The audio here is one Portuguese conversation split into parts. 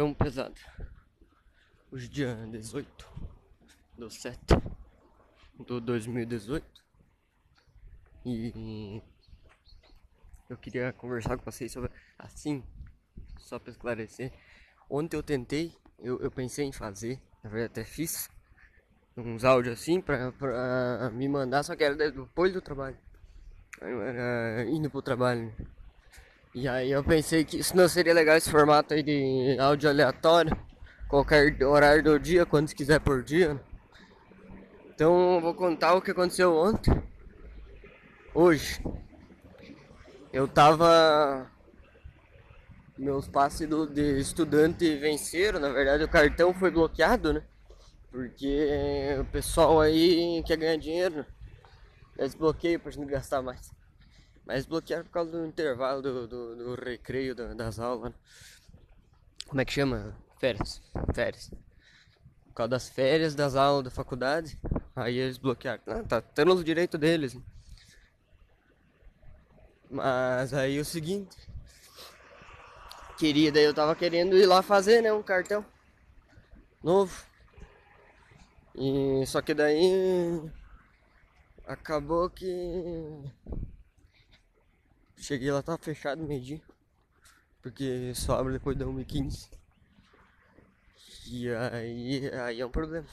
Tão pesado. Hoje dia 18 do 7 do 2018 e eu queria conversar com vocês sobre assim, só para esclarecer. Ontem eu tentei, eu, eu pensei em fazer, na verdade até fiz uns áudios assim pra, pra me mandar, só que era depois do trabalho. Era indo pro trabalho. Né? E aí eu pensei que isso não seria legal esse formato aí de áudio aleatório. Qualquer horário do dia, quantos quiser por dia. Então eu vou contar o que aconteceu ontem. Hoje. Eu tava. Meus passes do, de estudante venceram, na verdade o cartão foi bloqueado, né? Porque o pessoal aí quer ganhar dinheiro. Desbloqueio pra gente gastar mais. Mas bloquearam por causa do intervalo do, do, do recreio da, das aulas. Né? Como é que chama? Férias. Férias. Por causa das férias das aulas da faculdade. Aí eles bloquearam. Ah, tá tendo o direito deles. Né? Mas aí o seguinte. Queria, daí eu tava querendo ir lá fazer, né? Um cartão novo. E só que daí acabou que Cheguei lá, tava fechado meio Porque só abre depois da 1h15. E aí, aí é um problema.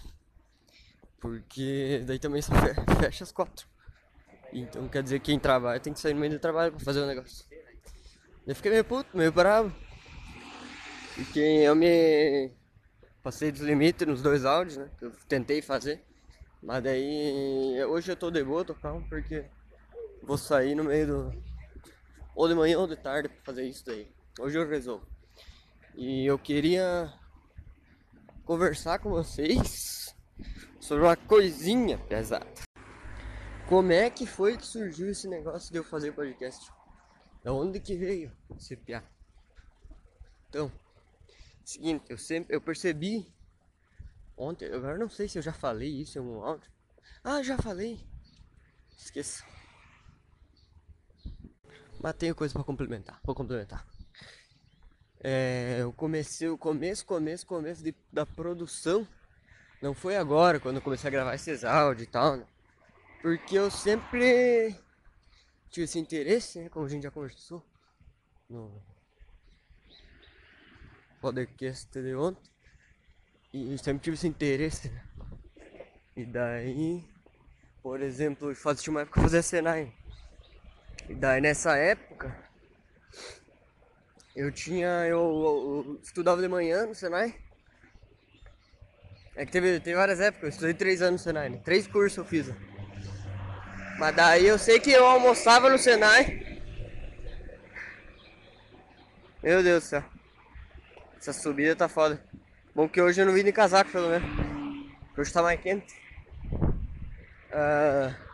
Porque daí também só fecha as quatro. Então quer dizer que quem trabalha tem que sair no meio do trabalho pra fazer o negócio. Eu fiquei meio puto, meio bravo. Porque eu me passei dos limites nos dois áudios, né? Que eu tentei fazer. Mas daí hoje eu tô de boa, tô calmo, porque vou sair no meio do, ou de manhã ou de tarde para fazer isso daí. Hoje eu resolvo. E eu queria conversar com vocês sobre uma coisinha pesada. Como é que foi que surgiu esse negócio de eu fazer podcast? Da onde que veio esse piá? Então, seguinte, eu sempre eu percebi ontem, agora não sei se eu já falei isso em um áudio. Ah, já falei. Esqueça. Mas tenho coisa para complementar. Vou complementar. É, eu comecei o começo, começo, começo de, da produção. Não foi agora, quando eu comecei a gravar esses áudios e tal, né? Porque eu sempre tive esse interesse, né? Como a gente já conversou no podcast de ontem. E sempre tive esse interesse, né? E daí, por exemplo, fazia uma época fazer Senai. E daí nessa época eu tinha. Eu, eu, estudava de manhã no Senai. É que teve, teve várias épocas, eu estudei três anos no Senai, né? Três cursos eu fiz. Mas daí eu sei que eu almoçava no Senai. Meu Deus do céu. Essa subida tá foda. Bom que hoje eu não vim de casaco pelo menos. Hoje tá mais quente. Uh,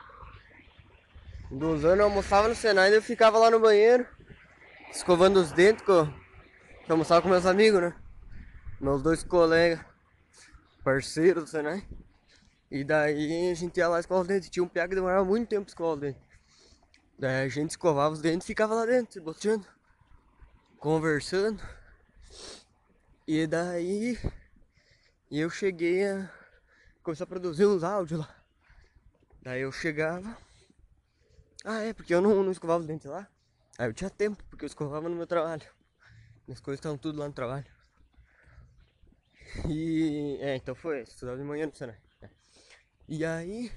dos anos eu almoçava no Senai e eu ficava lá no banheiro, escovando os dentes, que eu, almoçava com meus amigos, né? Meus dois colegas, parceiros do Senai. E daí a gente ia lá escovar os dentes. Tinha um piá que demorava muito tempo escovar os dentes. Daí a gente escovava os dentes e ficava lá dentro, se boteando, conversando. E daí eu cheguei a começar a produzir uns áudios lá. Daí eu chegava. Ah, é, porque eu não, não escovava os dentes lá. Aí eu tinha tempo, porque eu escovava no meu trabalho. Minhas coisas estavam tudo lá no trabalho. E. É, então foi, estudava de manhã no Senai. É. E aí.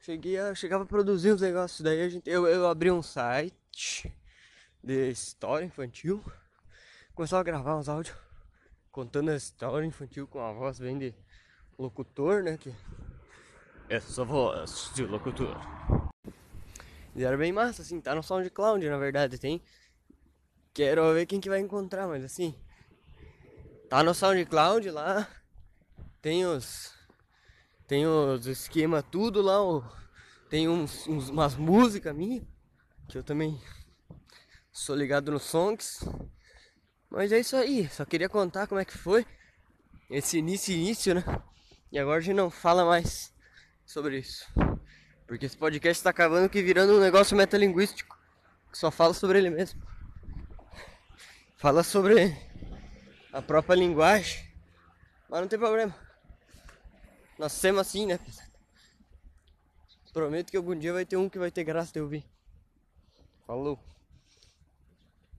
Cheguei a, chegava a produzir os negócios. Daí a gente, eu, eu abri um site de história infantil. Começava a gravar uns áudios contando a história infantil com a voz bem de locutor, né? Que essa voz de locutor. E era bem massa, assim, tá no SoundCloud, na verdade, tem. Quero ver quem que vai encontrar, mas assim. Tá no SoundCloud lá. Tem os. Tem os esquema tudo lá. Tem uns, uns, umas músicas minhas. Que eu também sou ligado nos songs. Mas é isso aí. Só queria contar como é que foi. Esse início início, né? E agora a gente não fala mais sobre isso. Porque esse podcast está acabando que virando um negócio metalinguístico. Que só fala sobre ele mesmo. Fala sobre a própria linguagem. Mas não tem problema. Nós somos assim, né, Prometo que algum dia vai ter um que vai ter graça de ouvir. Falou.